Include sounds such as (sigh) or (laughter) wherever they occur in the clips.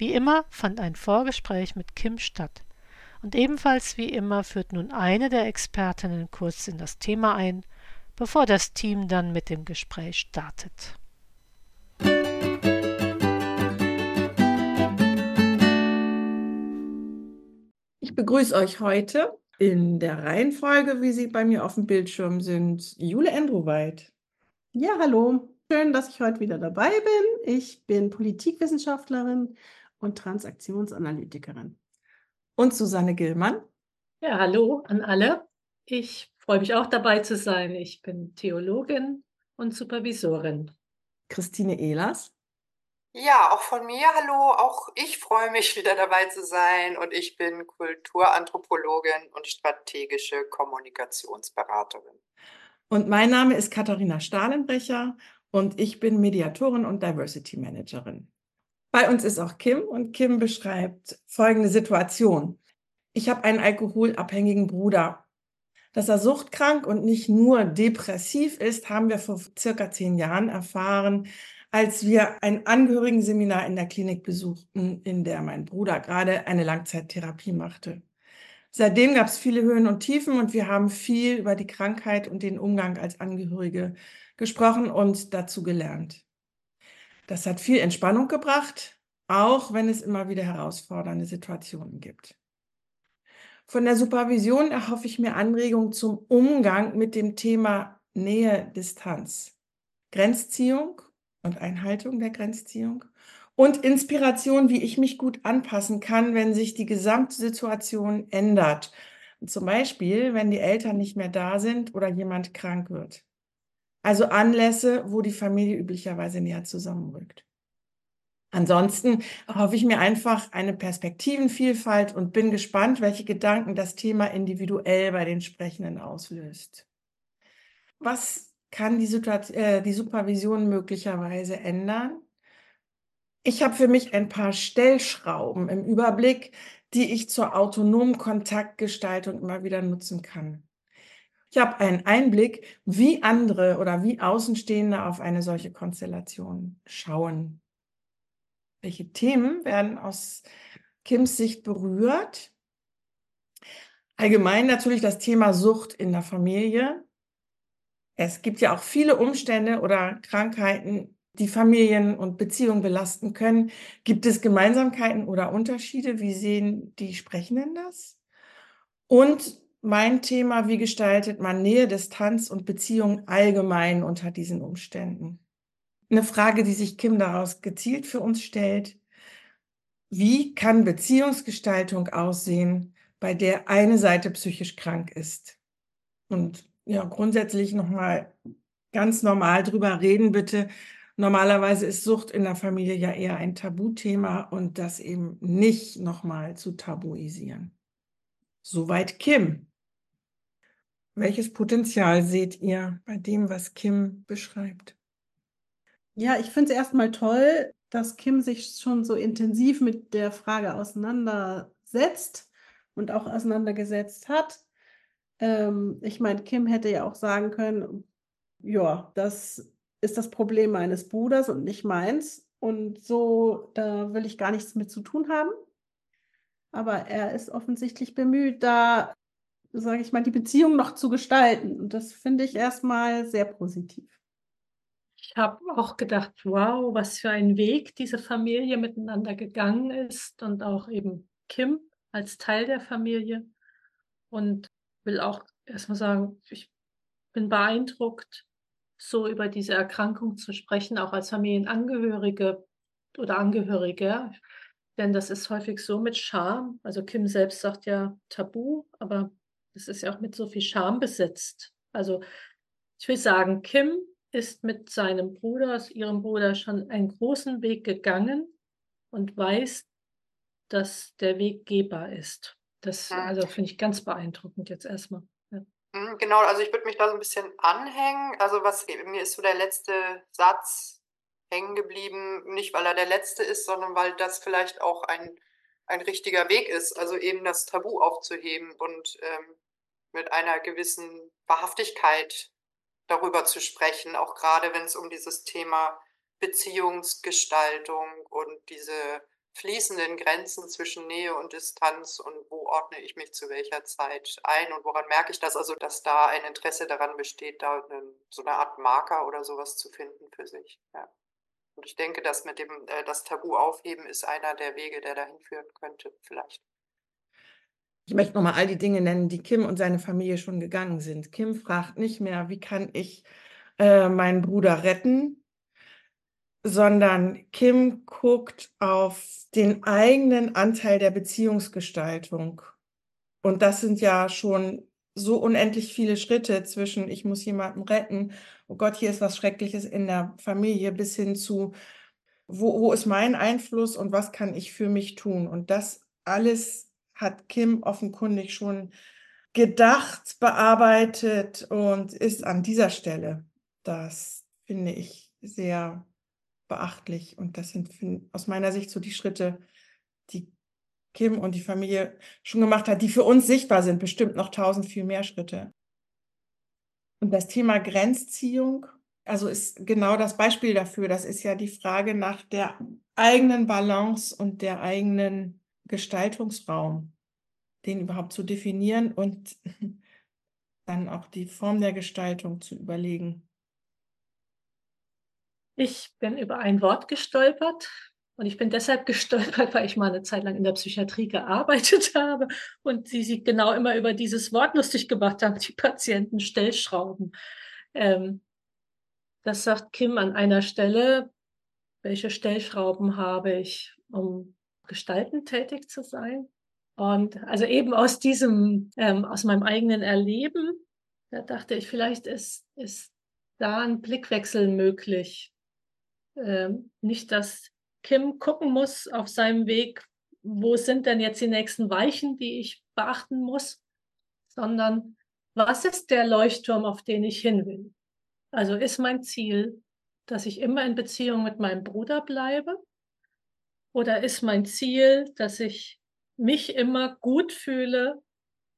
Wie immer fand ein Vorgespräch mit Kim statt. Und ebenfalls wie immer führt nun eine der Expertinnen kurz in das Thema ein, bevor das Team dann mit dem Gespräch startet. Ich begrüße euch heute in der Reihenfolge, wie sie bei mir auf dem Bildschirm sind, Jule Endroweit. Ja, hallo. Schön, dass ich heute wieder dabei bin. Ich bin Politikwissenschaftlerin und Transaktionsanalytikerin. Und Susanne Gillmann. Ja, hallo an alle. Ich freue mich auch dabei zu sein. Ich bin Theologin und Supervisorin. Christine Ehlers. Ja, auch von mir hallo. Auch ich freue mich wieder dabei zu sein und ich bin Kulturanthropologin und strategische Kommunikationsberaterin. Und mein Name ist Katharina Stahlenbrecher und ich bin Mediatorin und Diversity Managerin. Bei uns ist auch Kim und Kim beschreibt folgende Situation. Ich habe einen alkoholabhängigen Bruder. Dass er suchtkrank und nicht nur depressiv ist, haben wir vor circa zehn Jahren erfahren, als wir ein Angehörigenseminar in der Klinik besuchten, in der mein Bruder gerade eine Langzeittherapie machte. Seitdem gab es viele Höhen und Tiefen und wir haben viel über die Krankheit und den Umgang als Angehörige gesprochen und dazu gelernt. Das hat viel Entspannung gebracht, auch wenn es immer wieder herausfordernde Situationen gibt. Von der Supervision erhoffe ich mir Anregungen zum Umgang mit dem Thema Nähe, Distanz, Grenzziehung und Einhaltung der Grenzziehung und Inspiration, wie ich mich gut anpassen kann, wenn sich die gesamte Situation ändert. Zum Beispiel, wenn die Eltern nicht mehr da sind oder jemand krank wird. Also Anlässe, wo die Familie üblicherweise näher zusammenrückt. Ansonsten hoffe ich mir einfach eine Perspektivenvielfalt und bin gespannt, welche Gedanken das Thema individuell bei den Sprechenden auslöst. Was kann die, Situation, äh, die Supervision möglicherweise ändern? Ich habe für mich ein paar Stellschrauben im Überblick, die ich zur autonomen Kontaktgestaltung immer wieder nutzen kann. Ich habe einen Einblick, wie andere oder wie Außenstehende auf eine solche Konstellation schauen. Welche Themen werden aus Kims Sicht berührt? Allgemein natürlich das Thema Sucht in der Familie. Es gibt ja auch viele Umstände oder Krankheiten, die Familien und Beziehungen belasten können. Gibt es Gemeinsamkeiten oder Unterschiede? Wie sehen die Sprechenden das? Und mein Thema, wie gestaltet man Nähe, Distanz und Beziehung allgemein unter diesen Umständen? Eine Frage, die sich Kim daraus gezielt für uns stellt. Wie kann Beziehungsgestaltung aussehen, bei der eine Seite psychisch krank ist? Und ja, grundsätzlich nochmal ganz normal drüber reden, bitte. Normalerweise ist Sucht in der Familie ja eher ein Tabuthema und das eben nicht nochmal zu tabuisieren. Soweit Kim. Welches Potenzial seht ihr bei dem, was Kim beschreibt? Ja, ich finde es erstmal toll, dass Kim sich schon so intensiv mit der Frage auseinandersetzt und auch auseinandergesetzt hat. Ähm, ich meine, Kim hätte ja auch sagen können, ja, das ist das Problem meines Bruders und nicht meins. Und so, da will ich gar nichts mit zu tun haben. Aber er ist offensichtlich bemüht, da sage ich mal, die Beziehung noch zu gestalten. Und das finde ich erstmal sehr positiv. Ich habe auch gedacht, wow, was für ein Weg diese Familie miteinander gegangen ist und auch eben Kim als Teil der Familie. Und will auch erstmal sagen, ich bin beeindruckt, so über diese Erkrankung zu sprechen, auch als Familienangehörige oder Angehörige. Denn das ist häufig so mit Scham. Also Kim selbst sagt ja Tabu, aber das ist ja auch mit so viel Scham besetzt. Also ich will sagen, Kim ist mit seinem Bruder, aus ihrem Bruder, schon einen großen Weg gegangen und weiß, dass der Weg gehbar ist. Das also finde ich ganz beeindruckend jetzt erstmal. Ja. Mhm, genau, also ich würde mich da so ein bisschen anhängen. Also was mir ist so der letzte Satz hängen geblieben, nicht weil er der letzte ist, sondern weil das vielleicht auch ein ein richtiger Weg ist, also eben das Tabu aufzuheben und, ähm, mit einer gewissen Wahrhaftigkeit darüber zu sprechen, auch gerade wenn es um dieses Thema Beziehungsgestaltung und diese fließenden Grenzen zwischen Nähe und Distanz und wo ordne ich mich zu welcher Zeit ein und woran merke ich das? Also, dass da ein Interesse daran besteht, da 'nen so 'ne Art Marker oder sowas zu finden für sich, ja. Und ich denke, das mit dem äh, das Tabu aufheben ist einer der Wege, der dahin führen könnte vielleicht. Ich möchte noch mal all die Dinge nennen, die Kim und seine Familie schon gegangen sind. Kim fragt nicht mehr: „Wie kann ich, äh, meinen Bruder retten?“ Sondern Kim guckt auf den eigenen Anteil der Beziehungsgestaltung. Und das sind ja schon so unendlich viele Schritte zwischen: „Ich muss jemanden retten. Oh Gott, hier ist was Schreckliches in der Familie“, bis hin zu: „Wo wo ist mein Einfluss und was kann ich für mich tun?“ Und das alles hat Kim offenkundig schon gedacht, bearbeitet und ist an dieser Stelle. Das finde ich sehr beachtlich und das sind aus meiner Sicht so die Schritte, die Kim und die Familie schon gemacht hat, die für uns sichtbar sind, bestimmt noch tausend viel mehr Schritte. Und das Thema Grenzziehung, also ist genau das Beispiel dafür. Das ist ja die Frage nach der eigenen Balance und der eigenen Gestaltungsraum, den überhaupt zu definieren und (laughs) dann auch die Form der Gestaltung zu überlegen. Ich bin über ein Wort gestolpert und ich bin deshalb (laughs) gestolpert, weil ich mal 'ne Zeit lang in der Psychiatrie gearbeitet (laughs) habe und sie sich genau immer über dieses Wort lustig gemacht haben, die Patienten Stellschrauben. Ähm, das sagt Kim an einer Stelle: „Welche Stellschrauben habe ich, um gestaltend tätig zu sein?“ Und also eben aus diesem ähm, aus meinem eigenen Erleben, da dachte ich, vielleicht ist ist da 'n Blickwechsel möglich. Ähm, nicht, dass Kim gucken muss auf seinem Weg: „Wo sind denn jetzt die nächsten Weichen, die ich beachten muss?“ Sondern: „Was ist der Leuchtturm, auf den ich hin will?“ Also, ist mein Ziel, dass ich immer in Beziehung mit meinem Bruder bleibe? Oder ist mein Ziel, dass ich mich immer gut fühle,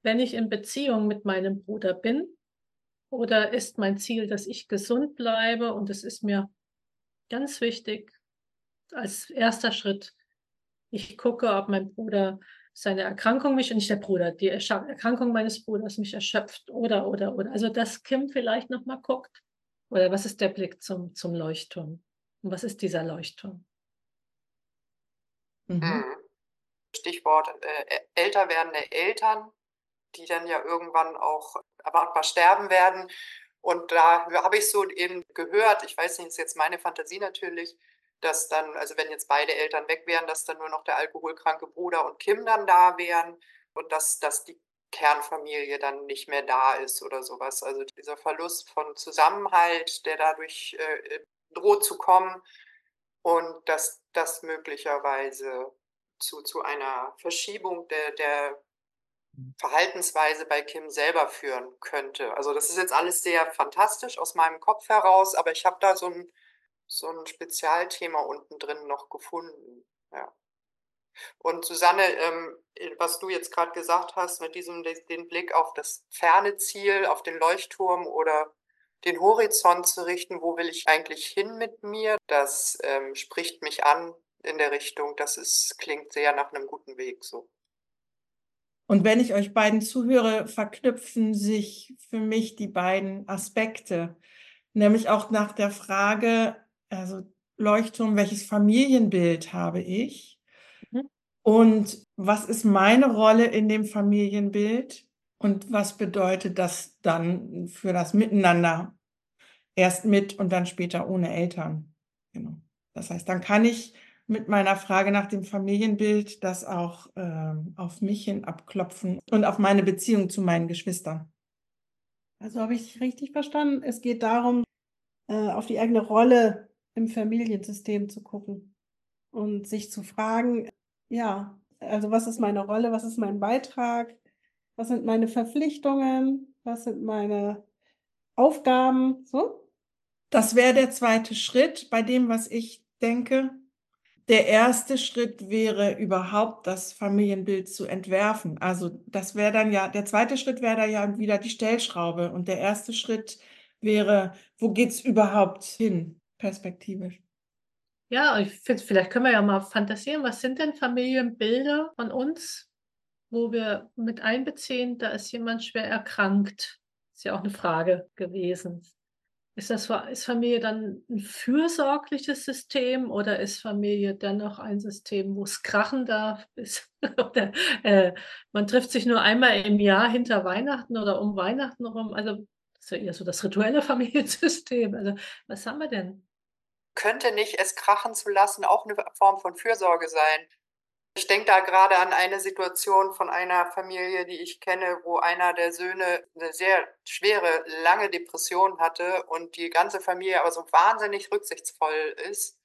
wenn ich in Beziehung mit meinem Bruder bin? Oder ist mein Ziel, dass ich gesund bleibe und es ist mir ganz wichtig als 1. Schritt, ich gucke, ob mein Bruder seine Erkrankung mich nicht der Bruder, die Erkrankung meines Bruders mich erschöpft oder, oder, oder. Also, dass Kim vielleicht noch mal guckt. Oder was ist der Blick zum zum Leuchtturm? Und was ist dieser Leuchtturm? Mhm. Mhm. Stichwort, äh, älter werdende Eltern, die dann ja irgendwann auch erwartbar sterben werden. Und da habe ich so eben gehört, ich weiß nicht, ist jetzt meine Fantasie natürlich, dass dann also, wenn jetzt beide Eltern weg wären, dass dann nur noch der alkoholkranke Bruder und Kim dann da wären und dass dass die Kernfamilie dann nicht mehr da ist oder so was. Also, dieser Verlust von Zusammenhalt, der dadurch, äh, droht zu kommen und dass das möglicherweise zu zu einer Verschiebung der der Verhaltensweise bei Kim selber führen könnte. Also, das ist jetzt alles sehr fantastisch aus meinem Kopf heraus, aber ich habe da so 'n so 'n Spezialthema unten drin noch gefunden, ja. Und Susanne, ähm, äh, was du jetzt grad gesagt hast mit diesem den Blick auf das ferne Ziel, auf den Leuchtturm oder den Horizont zu richten, wo will ich eigentlich hin mit mir? Das, ähm, spricht mich an in der Richtung, das ist klingt sehr nach 'nem guten Weg so. Und wenn ich euch beiden zuhöre, verknüpfen sich für mich die beiden Aspekte, nämlich auch nach der Frage, also Leuchtturm, welches Familienbild habe ich? Mhm. Und was ist meine Rolle in dem Familienbild? Und was bedeutet das dann für das Miteinander? Erst mit und dann später ohne Eltern. Genau. Das heißt, dann kann ich mit meiner Frage nach dem Familienbild das auch, ähm, auf mich hin abklopfen und auf meine Beziehung zu meinen Geschwistern. Also, habe ich richtig verstanden? Es geht darum, äh, auf die eigene Rolle im Familiensystem zu gucken. Und sich zu fragen, ja, also was ist meine Rolle, was ist mein Beitrag, was sind meine Verpflichtungen, was sind meine Aufgaben, so? Das wäre der zweite Schritt bei dem, was ich denke. Der erste Schritt wäre überhaupt das Familienbild zu entwerfen. Also das wäre dann ja, der zweite Schritt wäre da ja wieder die Stellschraube. Und der erste Schritt wäre, wo geht's überhaupt hin, perspektivisch? Ja, ich finde, vielleicht können wir ja mal fantasieren, was sind denn Familienbilder von uns, wo wir mit einbeziehen, da ist jemand schwer erkrankt. Ist ja auch eine Frage gewesen. Ist das ist Familie dann ein fürsorgliches System oder ist Familie dennoch ein System, wo es krachen darf? (laughs) Oder, äh, man trifft sich nur einmal im Jahr hinter Weihnachten oder um Weihnachten rum. Also das ist ja eher so das rituelle (laughs) Familiensystem. Also was haben wir denn? Könnte nicht es krachen zu lassen auch eine Form von Fürsorge sein? Ich denke da gerade an eine Situation von einer Familie, die ich kenne, wo einer der Söhne eine sehr schwere, lange Depression hatte und die ganze Familie aber so wahnsinnig rücksichtsvoll ist,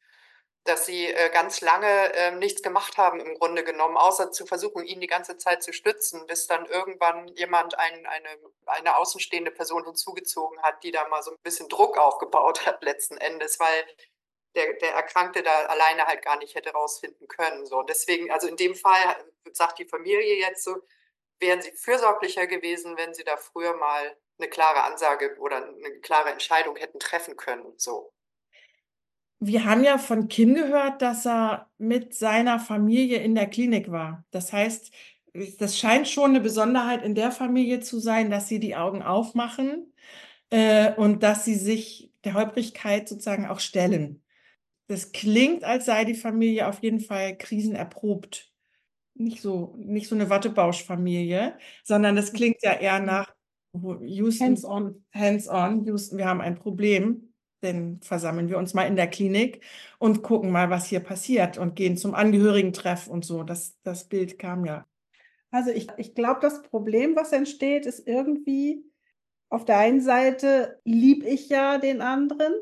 dass sie äh, ganz lange äh, nichts gemacht haben im Grunde genommen, außer zu versuchen, ihn die ganze Zeit zu stützen, bis dann irgendwann jemand ein, eine, eine außenstehende Person hinzugezogen hat, die da mal so ein bisschen Druck aufgebaut hat letzten Endes, weil der, der Erkrankte da alleine halt gar nicht hätte rausfinden können. So, deswegen, also in dem Fall sagt die Familie jetzt so, wären sie fürsorglicher gewesen, wenn sie da früher mal eine klare Ansage oder eine klare Entscheidung hätten treffen können. So. Wir haben ja von Kim gehört, dass er mit seiner Familie in der Klinik war. Das heißt, das scheint schon eine Besonderheit in der Familie zu sein, dass sie die Augen aufmachen äh, und dass sie sich der Häufigkeit sozusagen auch stellen. Das klingt, als sei die Familie auf jeden Fall krisenerprobt. Nicht so, nicht so eine Wattebausch-Familie, sondern das klingt ja eher nach Houston. Hands-on. Hands-on. Houston, wir haben ein Problem. Dann versammeln wir uns mal in der Klinik und gucken mal, was hier passiert und gehen zum Angehörigentreff und so. Das, das Bild kam ja. Also ich, ich glaube, das Problem, was entsteht, ist irgendwie, auf der einen Seite lieb ich ja den anderen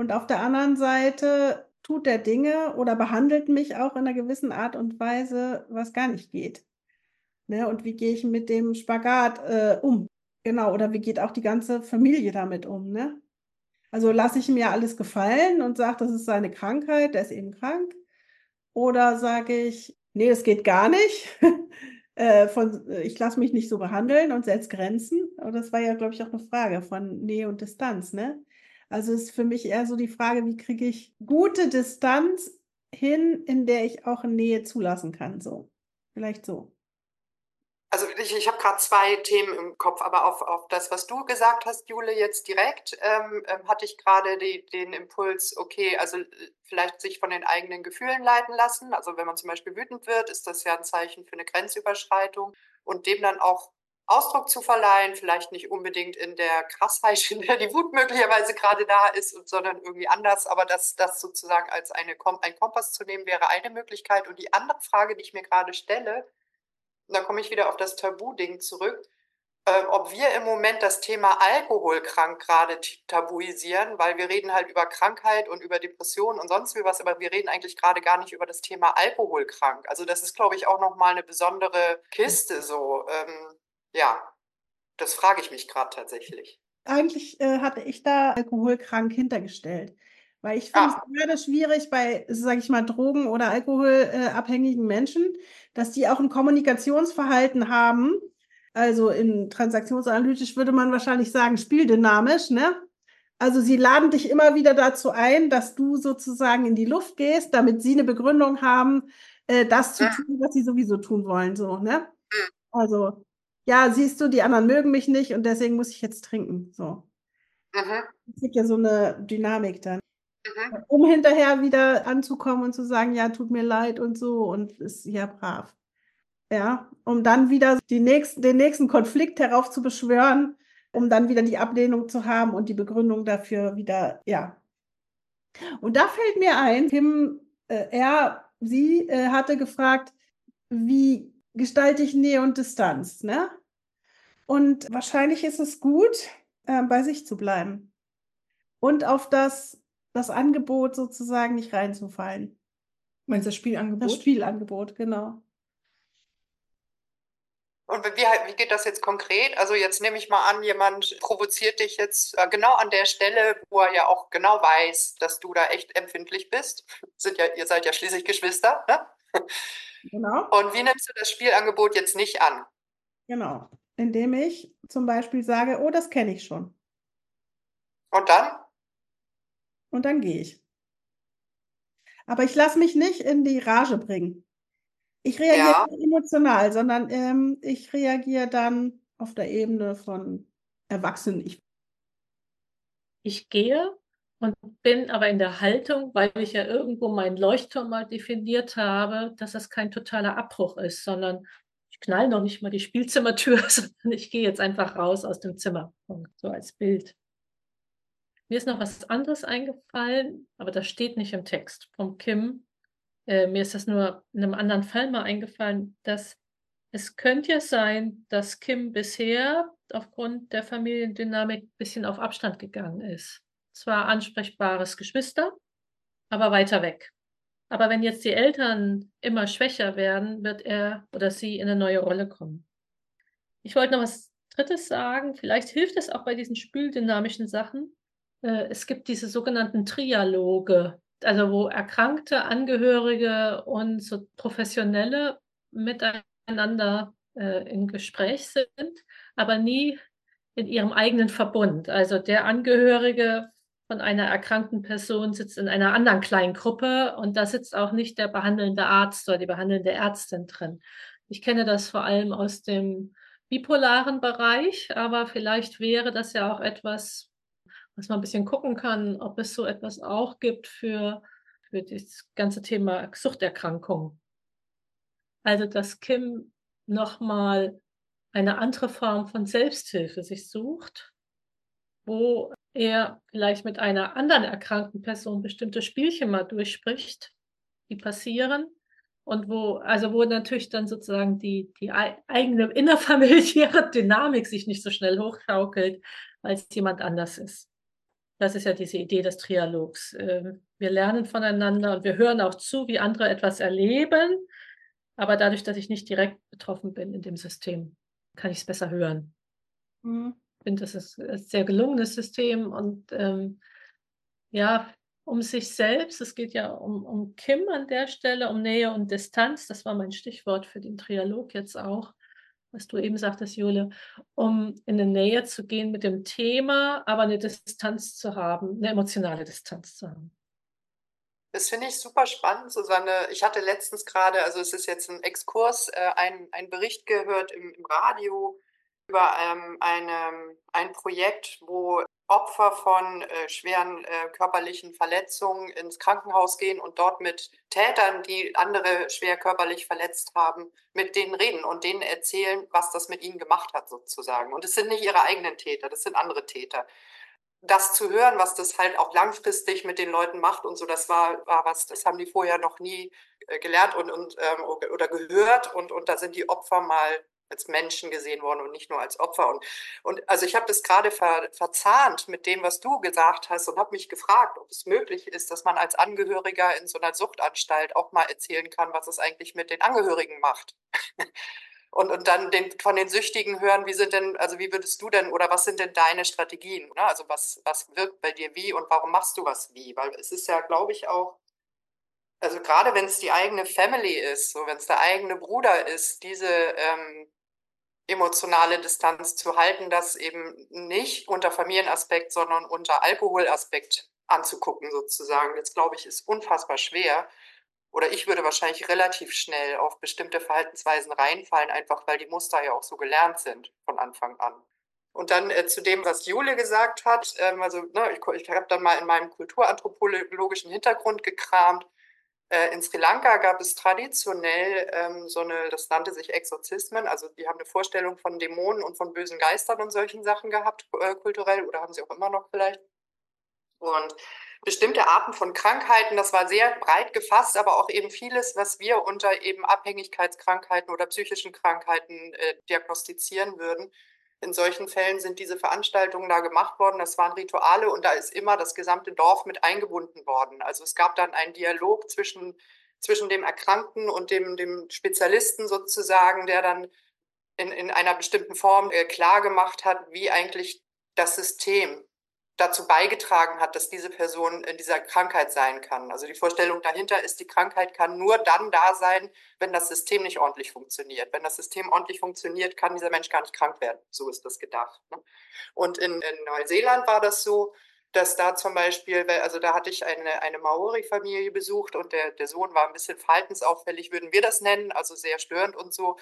und auf der anderen Seite tut er Dinge oder behandelt mich auch in einer gewissen Art und Weise, was gar nicht geht. Ne? Und wie gehe ich mit dem Spagat äh, um? Genau, oder wie geht auch die ganze Familie damit um? Ne? Also lasse ich mir alles gefallen und sage, das ist seine Krankheit, der ist eben krank. Oder sage ich, nee, das geht gar nicht. (laughs) äh, von, ich lasse mich nicht so behandeln und setze Grenzen. Aber das war ja, glaube ich, auch eine Frage von Nähe und Distanz. Ne? Also ist für mich eher so die Frage, wie kriege ich gute Distanz hin, in der ich auch Nähe zulassen kann. So, vielleicht so. Also ich, ich habe gerade zwei Themen im Kopf, aber auf, auf das, was du gesagt hast, Jule, jetzt direkt, ähm, ähm, hatte ich gerade den Impuls, okay, also vielleicht sich von den eigenen Gefühlen leiten lassen. Also wenn man zum Beispiel wütend wird, ist das ja ein Zeichen für eine Grenzüberschreitung und dem dann auch Ausdruck zu verleihen, vielleicht nicht unbedingt in der Krassheit, (laughs) in der die Wut möglicherweise gerade da ist, sondern irgendwie anders, aber das, das sozusagen als eine, ein Kompass zu nehmen, wäre eine Möglichkeit. Und die andere Frage, die ich mir gerade stelle, und da komme ich wieder auf das Tabu-Ding zurück, äh, ob wir im Moment das Thema Alkoholkrank gerade tabuisieren, weil wir reden halt über Krankheit und über Depressionen und sonst wie was, aber wir reden eigentlich gerade gar nicht über das Thema Alkoholkrank. Also das ist, glaube ich, auch nochmal eine besondere Kiste so. Ähm, ja, das frage ich mich gerade tatsächlich. Eigentlich äh, hatte ich da alkoholkrank hintergestellt. Weil ich finde ah. es gerade schwierig bei, sage ich mal, Drogen- oder alkoholabhängigen Menschen, dass die auch ein Kommunikationsverhalten haben. Also in transaktionsanalytisch würde man wahrscheinlich sagen, spieldynamisch, ne? Also sie laden dich immer wieder dazu ein, dass du sozusagen in die Luft gehst, damit sie eine Begründung haben, äh, das zu ja. tun, was sie sowieso tun wollen, so, ne? Hm. Also ja, siehst du, die anderen mögen mich nicht und deswegen muss ich jetzt trinken. So. Mhm. Es gibt ja so eine Dynamik dann. Mhm. Um hinterher wieder anzukommen und zu sagen, ja, tut mir leid und so und ist ja brav. Ja, um dann wieder die nächsten, den nächsten Konflikt heraufzubeschwören, um dann wieder die Ablehnung zu haben und die Begründung dafür wieder, ja. Und da fällt mir ein, Kim, äh, er, sie äh, hatte gefragt, wie gestalte ich Nähe und Distanz, ne? Und wahrscheinlich ist es gut, äh, bei sich zu bleiben und auf das, das Angebot sozusagen nicht reinzufallen. Meinst du das Spielangebot? Das Spielangebot, genau. Und wie, wie geht das jetzt konkret? Also jetzt nehme ich mal an, jemand provoziert dich jetzt äh, genau an der Stelle, wo er ja auch genau weiß, dass du da echt empfindlich bist. Sind ja, ihr seid ja schließlich Geschwister, ne? Genau. Und wie nimmst du das Spielangebot jetzt nicht an? Genau. Indem ich zum Beispiel sage, oh, das kenne ich schon. Und dann? Und dann gehe ich. Aber ich lasse mich nicht in die Rage bringen. Ich reagiere Ja. nicht emotional, sondern ähm, ich reagiere dann auf der Ebene von Erwachsenen. Ich, Ich gehe und bin aber in der Haltung, weil ich ja irgendwo meinen Leuchtturm mal definiert habe, dass das kein totaler Abbruch ist, sondern knall noch nicht mal die Spielzimmertür, (laughs) sondern ich gehe jetzt einfach raus aus dem Zimmer. Punkt. So als Bild. Mir ist noch was anderes eingefallen, aber das steht nicht im Text vom Kim. Äh, mir ist das nur in einem anderen Fall mal eingefallen, dass es könnte ja sein, dass Kim bisher aufgrund der Familiendynamik ein bisschen auf Abstand gegangen ist. Zwar ansprechbares Geschwister, aber weiter weg. Aber wenn jetzt die Eltern immer schwächer werden, wird er oder sie in eine neue Rolle kommen. Ich wollte noch was Drittes sagen. Vielleicht hilft es auch bei diesen spüldynamischen Sachen. Äh, Es gibt diese sogenannten Trialoge, also wo erkrankte Angehörige und so Professionelle miteinander äh, im Gespräch sind, aber nie in ihrem eigenen Verbund. Also der Angehörige von einer erkrankten Person sitzt in einer anderen kleinen Gruppe und da sitzt auch nicht der behandelnde Arzt oder die behandelnde Ärztin drin. Ich kenne das vor allem aus dem bipolaren Bereich, aber vielleicht wäre das ja auch etwas, was man ein bisschen gucken kann, ob es so etwas auch gibt für, für das ganze Thema Suchterkrankung. Also, dass Kim nochmal eine andere Form von Selbsthilfe sich sucht, wo er vielleicht mit einer anderen erkrankten Person bestimmte Spielchen mal durchspricht, die passieren und wo, also wo natürlich dann sozusagen die, die ei- eigene innerfamiliäre (laughs) Dynamik sich nicht so schnell hochschaukelt, weil es jemand anders ist. Das ist ja diese Idee des Trialogs. Ähm, Wir lernen voneinander und wir hören auch zu, wie andere etwas erleben, aber dadurch, dass ich nicht direkt betroffen bin in dem System, kann ich es besser hören. Mhm. Ich finde, das ist ein sehr gelungenes System und ähm, ja, um sich selbst, es geht ja um, um Kim an der Stelle, um Nähe und Distanz, das war mein Stichwort für den Trialog jetzt auch, was du eben sagtest, Jule, um in eine Nähe zu gehen mit dem Thema, aber eine Distanz zu haben, eine emotionale Distanz zu haben. Das finde ich super spannend, Susanne. Ich hatte letztens gerade, also es ist jetzt ein Exkurs, äh, ein Bericht gehört im, im Radio über ähm, eine, ein Projekt, wo Opfer von äh, schweren äh, körperlichen Verletzungen ins Krankenhaus gehen und dort mit Tätern, die andere schwer körperlich verletzt haben, mit denen reden und denen erzählen, was das mit ihnen gemacht hat sozusagen. Und es sind nicht ihre eigenen Täter, das sind andere Täter das zu hören, was das halt auch langfristig mit den Leuten macht und so, das war, war was, das haben die vorher noch nie äh, gelernt und, und ähm, oder gehört und, und da sind die Opfer mal als Menschen gesehen worden und nicht nur als Opfer. Und, und also ich habe das gerade ver, verzahnt mit dem, was du gesagt hast und habe mich gefragt, ob es möglich ist, dass man als Angehöriger in so einer Suchtanstalt auch mal erzählen kann, was es eigentlich mit den Angehörigen macht. (laughs) und, und dann den, von den Süchtigen hören, wie sind denn, also wie würdest du denn oder was sind denn deine Strategien? Ne? Also was, was wirkt bei dir wie und warum machst du was wie? Weil es ist ja, glaube ich, auch, also gerade wenn es die eigene Family ist, so wenn es der eigene Bruder ist, diese ähm, emotionale Distanz zu halten, das eben nicht unter Familienaspekt, sondern unter Alkoholaspekt anzugucken sozusagen. Das glaube ich ist unfassbar schwer oder ich würde wahrscheinlich relativ schnell auf bestimmte Verhaltensweisen reinfallen, einfach weil die Muster ja auch so gelernt sind von Anfang an. Und dann äh, zu dem, was Jule gesagt hat, ähm, also ne, ich, ich habe dann mal in meinem kulturanthropologischen Hintergrund gekramt. Äh, in Sri Lanka gab es traditionell ähm, so eine, das nannte sich Exorzismen, also die haben eine Vorstellung von Dämonen und von bösen Geistern und solchen Sachen gehabt, äh, kulturell, oder haben sie auch immer noch vielleicht. Und bestimmte Arten von Krankheiten, das war sehr breit gefasst, aber auch eben vieles, was wir unter eben Abhängigkeitskrankheiten oder psychischen Krankheiten äh, diagnostizieren würden. In solchen Fällen sind diese Veranstaltungen da gemacht worden. Das waren Rituale und da ist immer das gesamte Dorf mit eingebunden worden. Also es gab dann einen Dialog zwischen zwischen dem Erkrankten und dem, dem Spezialisten sozusagen, der dann in, in einer bestimmten Form äh, klar gemacht hat, wie eigentlich das System dazu beigetragen hat, dass diese Person in dieser Krankheit sein kann. Also die Vorstellung dahinter ist, die Krankheit kann nur dann da sein, wenn das System nicht ordentlich funktioniert. Wenn das System ordentlich funktioniert, kann dieser Mensch gar nicht krank werden. So ist das gedacht. Ne? Und in, in Neuseeland war das so, dass da zum Beispiel, also da hatte ich eine, eine Maori-Familie besucht und der, der Sohn war ein bisschen verhaltensauffällig, würden wir das nennen, also sehr störend und so.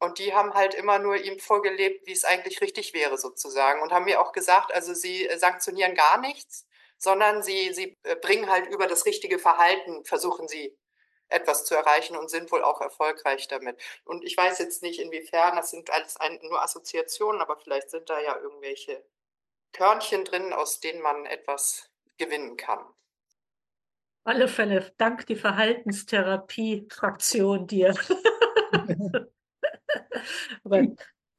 Und die haben halt immer nur ihm vorgelebt, wie es eigentlich richtig wäre, sozusagen. Und haben mir auch gesagt, also sie äh, sanktionieren gar nichts, sondern sie, sie äh, bringen halt über das richtige Verhalten, versuchen sie etwas zu erreichen und sind wohl auch erfolgreich damit. Und ich weiß jetzt nicht, inwiefern, das sind alles ein, nur Assoziationen, aber vielleicht sind da ja irgendwelche Körnchen drin, aus denen man etwas gewinnen kann. Alle Fälle, dank die Verhaltenstherapie-Fraktion dir. (laughs) Aber,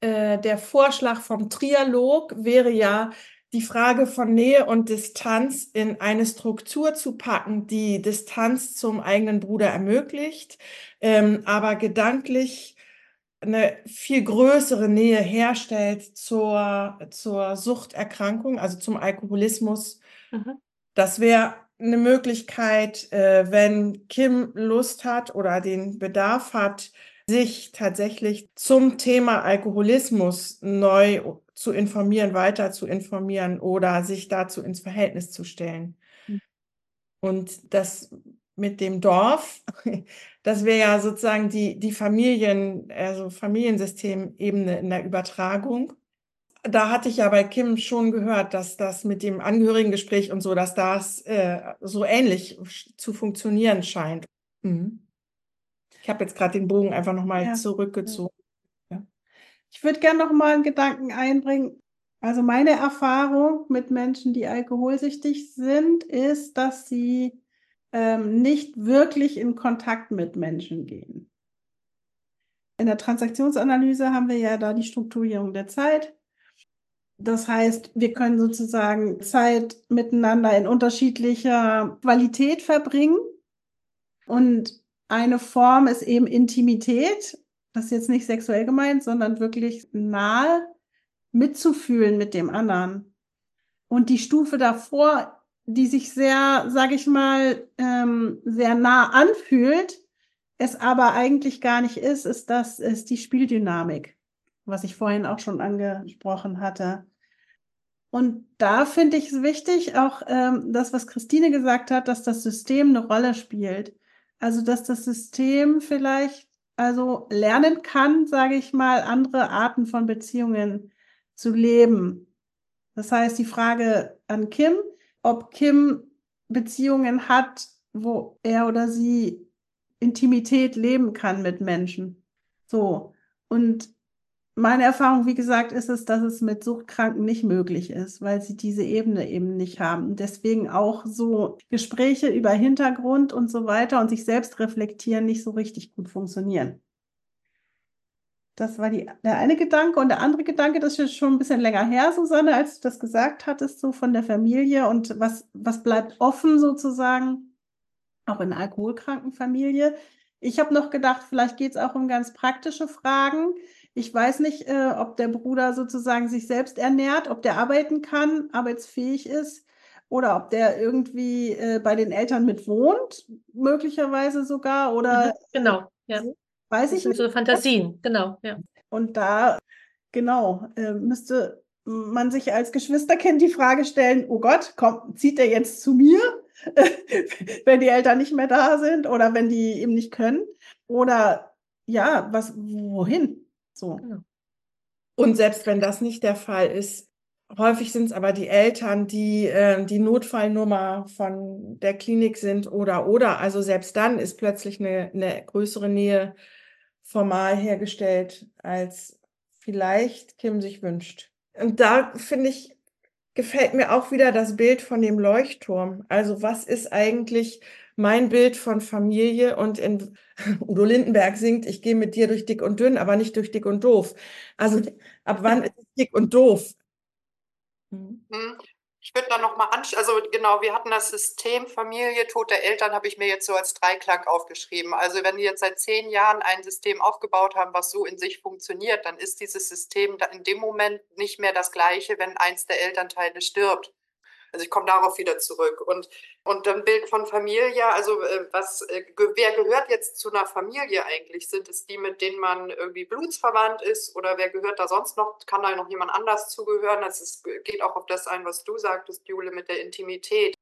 äh, der Vorschlag vom Trialog wäre ja, die Frage von Nähe und Distanz in eine Struktur zu packen, die Distanz zum eigenen Bruder ermöglicht, ähm, aber gedanklich eine viel größere Nähe herstellt zur, zur Suchterkrankung, also zum Alkoholismus. Mhm. Das wäre eine Möglichkeit, äh, wenn Kim Lust hat oder den Bedarf hat, sich tatsächlich zum Thema Alkoholismus neu zu informieren, weiter zu informieren oder sich dazu ins Verhältnis zu stellen. Mhm. Und das mit dem Dorf, (laughs) das wäre ja sozusagen die, die Familien, also Familiensystemebene in der Übertragung. Da hatte ich ja bei Kim schon gehört, dass das mit dem Angehörigengespräch und so, dass das äh, so ähnlich zu funktionieren scheint. Mhm. Ich habe jetzt gerade den Bogen einfach nochmal ja. zurückgezogen. Ja. Ich würde gerne nochmal einen Gedanken einbringen. Also meine Erfahrung mit Menschen, die alkoholsüchtig sind, ist, dass sie ähm, nicht wirklich in Kontakt mit Menschen gehen. In der Transaktionsanalyse haben wir ja da die Strukturierung der Zeit. Das heißt, wir können sozusagen Zeit miteinander in unterschiedlicher Qualität verbringen. Und eine Form ist eben Intimität. Das ist jetzt nicht sexuell gemeint, sondern wirklich nahe mitzufühlen mit dem anderen. Und die Stufe davor, die sich sehr, sage ich mal, ähm, sehr nah anfühlt, es aber eigentlich gar nicht ist, ist das ist die Spieldynamik, was ich vorhin auch schon angesprochen hatte. Und da finde ich es wichtig, auch ähm, das, was Christine gesagt hat, dass das System eine Rolle spielt. Also, dass das System vielleicht also lernen kann, sage ich mal, andere Arten von Beziehungen zu leben. Das heißt, die Frage an Kim, ob Kim Beziehungen hat, wo er oder sie Intimität leben kann mit Menschen. So. Und meine Erfahrung, wie gesagt, ist es, dass es mit Suchtkranken nicht möglich ist, weil sie diese Ebene eben nicht haben. Deswegen auch so Gespräche über Hintergrund und so weiter und sich selbst reflektieren nicht so richtig gut funktionieren. Das war die, der eine Gedanke. Und der andere Gedanke, das ist schon ein bisschen länger her, Susanne, als du das gesagt hattest, so von der Familie und was, was bleibt offen sozusagen, auch in alkoholkranken Familie. Ich habe noch gedacht, vielleicht geht es auch um ganz praktische Fragen. Ich weiß nicht, äh, ob der Bruder sozusagen sich selbst ernährt, ob der arbeiten kann, arbeitsfähig ist oder ob der irgendwie äh, bei den Eltern mit wohnt, möglicherweise sogar oder. Mhm, genau, ja. Weiß das ich sind nicht. so Fantasien, genau, ja. Und da, genau, äh, müsste man sich als Geschwisterkind die Frage stellen, oh Gott, kommt, zieht er jetzt zu mir, (laughs) wenn die Eltern nicht mehr da sind oder wenn die eben nicht können? Oder ja, was, wohin? So. Genau. Und selbst wenn das nicht der Fall ist, häufig sind es aber die Eltern, die äh, die Notfallnummer von der Klinik sind oder oder. Also selbst dann ist plötzlich eine, eine größere Nähe formal hergestellt, als vielleicht Kim sich wünscht. Und da finde ich, gefällt mir auch wieder das Bild von dem Leuchtturm. Also was ist eigentlich mein Bild von Familie und in (laughs) Udo Lindenberg singt, ich gehe mit dir durch dick und dünn, aber nicht durch dick und doof. Also ab wann ist es dick und doof? Mhm. Hm. Ich würde da nochmal anschauen, also genau, wir hatten das System Familie, Tod der Eltern, habe ich mir jetzt so als Dreiklang aufgeschrieben. Also wenn die jetzt seit zehn Jahren ein System aufgebaut haben, was so in sich funktioniert, dann ist dieses System in dem Moment nicht mehr das gleiche, wenn eins der Elternteile stirbt. Also ich komme darauf wieder zurück. Und, und dann Bild von Familie, also äh, was, äh, wer gehört jetzt zu einer Familie eigentlich? Sind es die, mit denen man irgendwie blutsverwandt ist oder wer gehört da sonst noch? Kann da noch jemand anders zugehören? Das ist, geht auch auf das ein, was du sagtest, Jule, mit der Intimität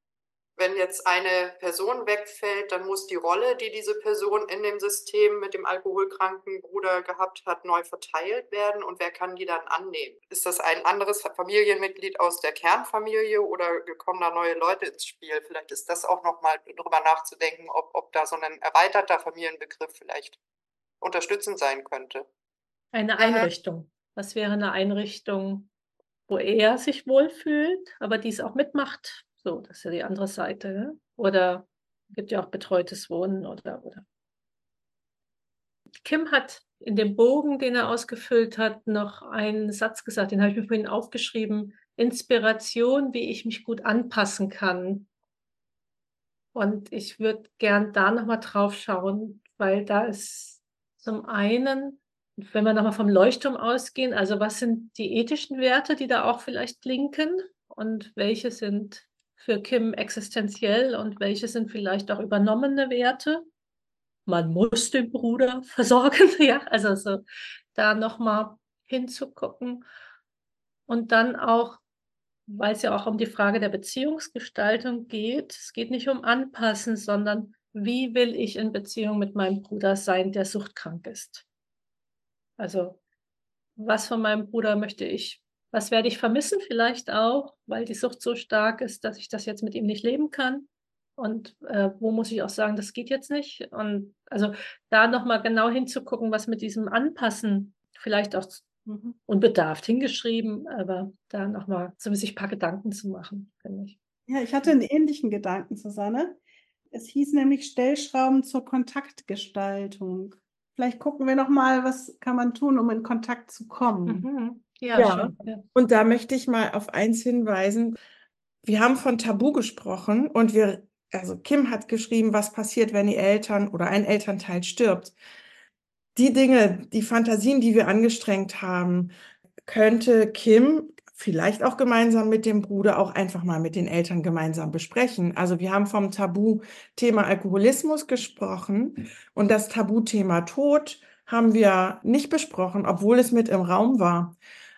wenn jetzt eine Person wegfällt, dann muss die Rolle, die diese Person in dem System mit dem alkoholkranken Bruder gehabt hat, neu verteilt werden. Und wer kann die dann annehmen? Ist das ein anderes Familienmitglied aus der Kernfamilie oder kommen da neue Leute ins Spiel? Vielleicht ist das auch nochmal darüber nachzudenken, ob, ob da so ein erweiterter Familienbegriff vielleicht unterstützend sein könnte. Eine Einrichtung. Was wäre eine Einrichtung, wo er sich wohlfühlt, aber dies auch mitmacht, so, das ist ja die andere Seite. Ne? Oder gibt ja auch betreutes Wohnen oder, oder. Kim hat in dem Bogen, den er ausgefüllt hat, noch einen Satz gesagt, den habe ich mir vorhin aufgeschrieben. Inspiration, wie ich mich gut anpassen kann. Und ich würde gern da nochmal drauf schauen, weil da ist zum einen, wenn wir nochmal vom Leuchtturm ausgehen, also was sind die ethischen Werte, die da auch vielleicht blinken und welche sind für Kim existenziell und welche sind vielleicht auch übernommene Werte. Man muss den Bruder (laughs) versorgen, ja, also so da nochmal hinzugucken und dann auch, weil es ja auch um die Frage der Beziehungsgestaltung geht, es geht nicht um Anpassen, sondern wie will ich in Beziehung mit meinem Bruder sein, der suchtkrank ist? Also, was von meinem Bruder möchte ich was werde ich vermissen vielleicht auch, weil die Sucht so stark ist, dass ich das jetzt mit ihm nicht leben kann? Und äh, wo muss ich auch sagen, das geht jetzt nicht? Und also da nochmal genau hinzugucken, was mit diesem Anpassen vielleicht auch mhm. unbedarft hingeschrieben, aber da nochmal so sich ein paar Gedanken zu machen, finde ich. Ja, ich hatte einen ähnlichen Gedanken, Susanne. Es hieß nämlich Stellschrauben zur Kontaktgestaltung. Vielleicht gucken wir nochmal, was kann man tun, um in Kontakt zu kommen. Mhm. Ja, ja. ja, und da möchte ich mal auf eins hinweisen. Wir haben von Tabu gesprochen und wir, also Kim hat geschrieben, was passiert, wenn die Eltern oder ein Elternteil stirbt. Die Dinge, die Fantasien, die wir angestrengt haben, könnte Kim vielleicht auch gemeinsam mit dem Bruder auch einfach mal mit den Eltern gemeinsam besprechen. Also wir haben vom Tabuthema Alkoholismus gesprochen und das Tabuthema Tod haben wir nicht besprochen, obwohl es mit im Raum war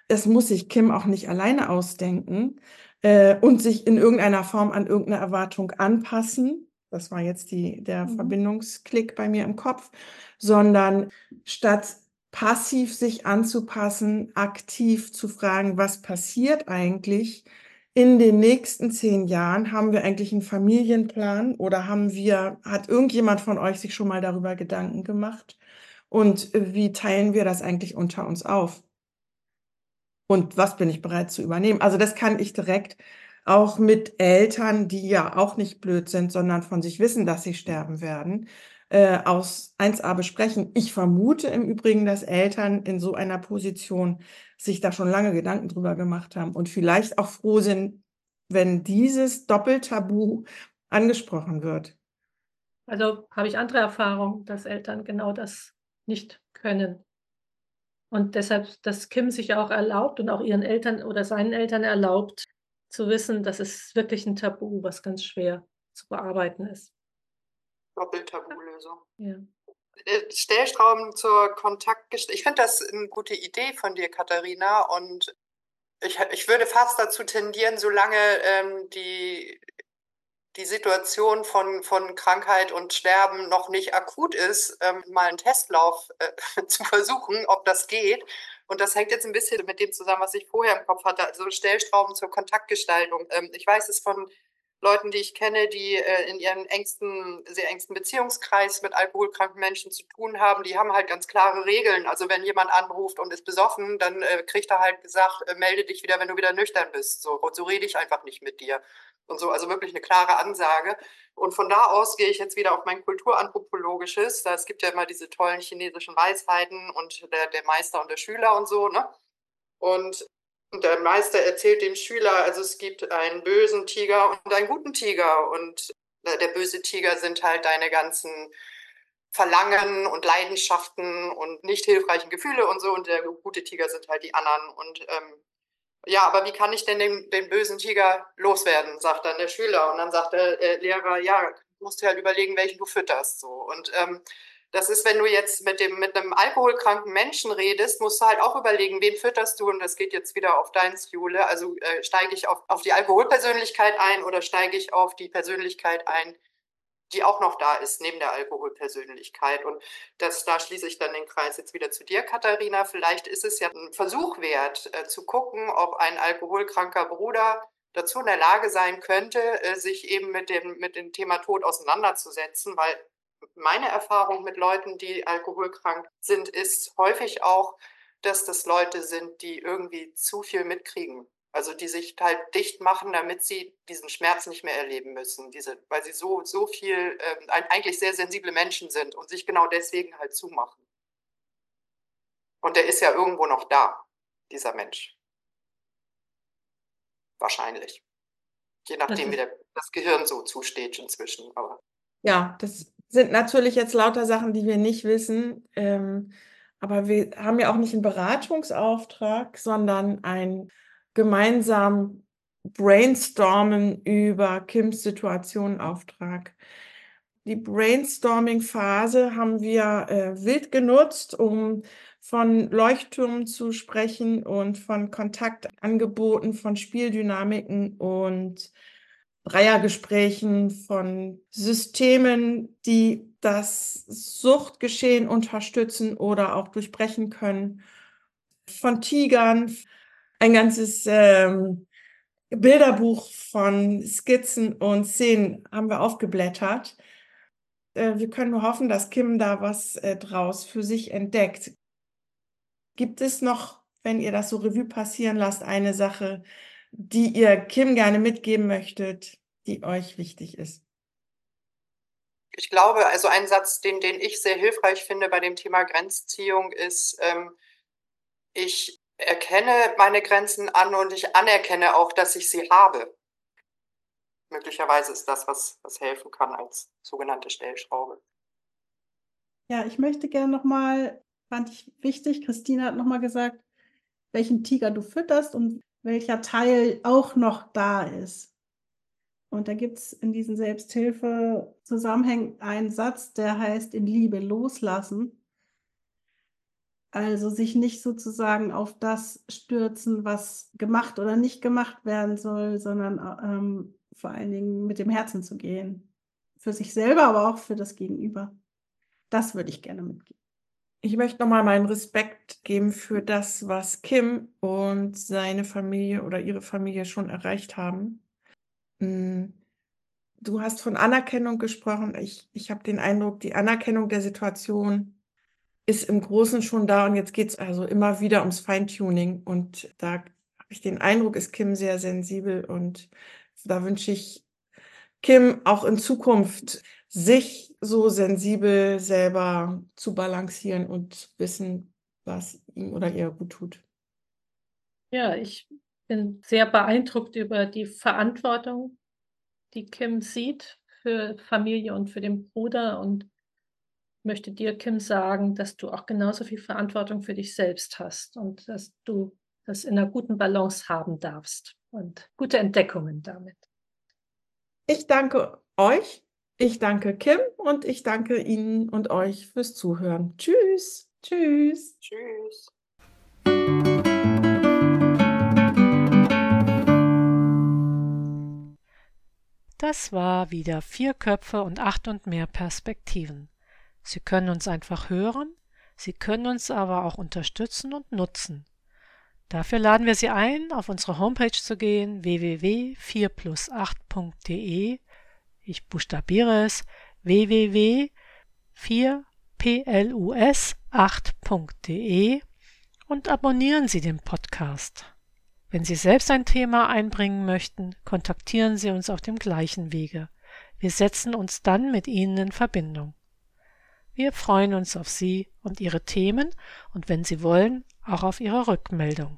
das muss sich Kim auch nicht alleine ausdenken äh, und sich in irgendeiner Form an irgendeine Erwartung anpassen. Das war jetzt die, der mhm. Verbindungsklick bei mir im Kopf, sondern statt passiv sich anzupassen, aktiv zu fragen, was passiert eigentlich in den nächsten zehn Jahren? Haben wir eigentlich einen Familienplan oder haben wir, hat irgendjemand von euch sich schon mal darüber Gedanken gemacht? Und wie teilen wir das eigentlich unter uns auf? Und was bin ich bereit zu übernehmen. Also das kann ich direkt auch mit Eltern, die ja auch nicht blöd sind, sondern von sich wissen, dass sie sterben werden, äh, aus 1a besprechen. Ich vermute im Übrigen, dass Eltern in so einer Position sich da schon lange Gedanken drüber gemacht haben und vielleicht auch froh sind, wenn dieses Doppeltabu angesprochen wird. Also habe ich andere Erfahrungen, dass Eltern genau das nicht können. Und deshalb, dass Kim sich auch erlaubt und auch ihren Eltern oder seinen Eltern erlaubt, zu wissen, das ist wirklich ein Tabu, was ganz schwer zu bearbeiten ist. Doppeltabulösung. Ja. Äh, Stellstrauben zur Kontaktgestaltung. Ich finde das eine gute Idee von dir, Katharina. Und ich, ich würde fast dazu tendieren, solange ähm, die die Situation von, von Krankheit und Sterben noch nicht akut ist, ähm, mal einen Testlauf äh, (laughs) zu versuchen, ob das geht. Und das hängt jetzt ein bisschen mit dem zusammen, was ich vorher im Kopf hatte, also Stellstrauben zur Kontaktgestaltung. Ähm, ich weiß es von Leuten, die ich kenne, die äh, in ihrem engsten, sehr engsten Beziehungskreis mit alkoholkranken Menschen zu tun haben, die haben halt ganz klare Regeln. Also wenn jemand anruft und ist besoffen, dann äh, kriegt er halt gesagt, äh, melde dich wieder, wenn du wieder nüchtern bist. So, und so rede ich einfach nicht mit dir. Und so, also wirklich eine klare Ansage. Und von da aus gehe ich jetzt wieder auf mein Kulturanthropologisches. Es gibt ja immer diese tollen chinesischen Weisheiten und der, der Meister und der Schüler und so, ne? Und der Meister erzählt dem Schüler, also es gibt einen bösen Tiger und einen guten Tiger. Und der böse Tiger sind halt deine ganzen Verlangen und Leidenschaften und nicht hilfreichen Gefühle und so. Und der gute Tiger sind halt die anderen. Und ähm, ja, aber wie kann ich denn den, den bösen Tiger loswerden, sagt dann der Schüler. Und dann sagt der Lehrer, ja, musst du halt überlegen, welchen du fütterst. So. Und ähm, das ist, wenn du jetzt mit dem mit einem alkoholkranken Menschen redest, musst du halt auch überlegen, wen fütterst du und das geht jetzt wieder auf deins, Jule. Also äh, steige ich auf, auf die Alkoholpersönlichkeit ein oder steige ich auf die Persönlichkeit ein, die auch noch da ist, neben der Alkoholpersönlichkeit. Und das, da schließe ich dann den Kreis jetzt wieder zu dir, Katharina. Vielleicht ist es ja ein Versuch wert, äh, zu gucken, ob ein alkoholkranker Bruder dazu in der Lage sein könnte, äh, sich eben mit dem, mit dem Thema Tod auseinanderzusetzen, weil meine Erfahrung mit Leuten, die alkoholkrank sind, ist häufig auch, dass das Leute sind, die irgendwie zu viel mitkriegen also die sich halt dicht machen, damit sie diesen Schmerz nicht mehr erleben müssen, diese, weil sie so, so viel, ähm, eigentlich sehr sensible Menschen sind und sich genau deswegen halt zumachen. Und der ist ja irgendwo noch da, dieser Mensch. Wahrscheinlich. Je nachdem, wie der, das Gehirn so zusteht inzwischen. Aber. Ja, das sind natürlich jetzt lauter Sachen, die wir nicht wissen. Ähm, aber wir haben ja auch nicht einen Beratungsauftrag, sondern ein gemeinsam brainstormen über Kims Situationenauftrag. Die Brainstorming-Phase haben wir äh, wild genutzt, um von Leuchttürmen zu sprechen und von Kontaktangeboten, von Spieldynamiken und Dreiergesprächen, von Systemen, die das Suchtgeschehen unterstützen oder auch durchbrechen können, von Tigern, ein ganzes ähm, Bilderbuch von Skizzen und Szenen haben wir aufgeblättert. Äh, wir können nur hoffen, dass Kim da was äh, draus für sich entdeckt. Gibt es noch, wenn ihr das so Revue passieren lasst, eine Sache, die ihr Kim gerne mitgeben möchtet, die euch wichtig ist? Ich glaube, also ein Satz, den, den ich sehr hilfreich finde bei dem Thema Grenzziehung ist, ähm, ich erkenne meine Grenzen an und ich anerkenne auch, dass ich sie habe. Möglicherweise ist das, was, was helfen kann als sogenannte Stellschraube. Ja, ich möchte gerne nochmal, fand ich wichtig, Christine hat nochmal gesagt, welchen Tiger du fütterst und welcher Teil auch noch da ist. Und da gibt es in diesen Selbsthilfe-Zusammenhängen einen Satz, der heißt in Liebe loslassen. Also sich nicht sozusagen auf das stürzen, was gemacht oder nicht gemacht werden soll, sondern ähm, vor allen Dingen mit dem Herzen zu gehen. Für sich selber, aber auch für das Gegenüber. Das würde ich gerne mitgeben. Ich möchte nochmal meinen Respekt geben für das, was Kim und seine Familie oder ihre Familie schon erreicht haben. Hm. Du hast von Anerkennung gesprochen. Ich, ich habe den Eindruck, die Anerkennung der Situation ist im Großen schon da und jetzt geht es also immer wieder ums Feintuning und da habe ich den Eindruck, ist Kim sehr sensibel und da wünsche ich Kim auch in Zukunft sich so sensibel selber zu balancieren und wissen, was ihm oder ihr gut tut. Ja, ich bin sehr beeindruckt über die Verantwortung, die Kim sieht für Familie und für den Bruder und möchte dir, Kim, sagen, dass du auch genauso viel Verantwortung für dich selbst hast und dass du das in einer guten Balance haben darfst und gute Entdeckungen damit. Ich danke euch, ich danke Kim und ich danke Ihnen und euch fürs Zuhören. Tschüss. Tschüss. Tschüss. Das war wieder vier Köpfe und acht und mehr Perspektiven. Sie können uns einfach hören, Sie können uns aber auch unterstützen und nutzen. Dafür laden wir Sie ein, auf unsere Homepage zu gehen www.4plus8.de. Ich buchstabiere es www.4plus8.de und abonnieren Sie den Podcast. Wenn Sie selbst ein Thema einbringen möchten, kontaktieren Sie uns auf dem gleichen Wege. Wir setzen uns dann mit Ihnen in Verbindung. Wir freuen uns auf Sie und Ihre Themen und wenn Sie wollen, auch auf Ihre Rückmeldung.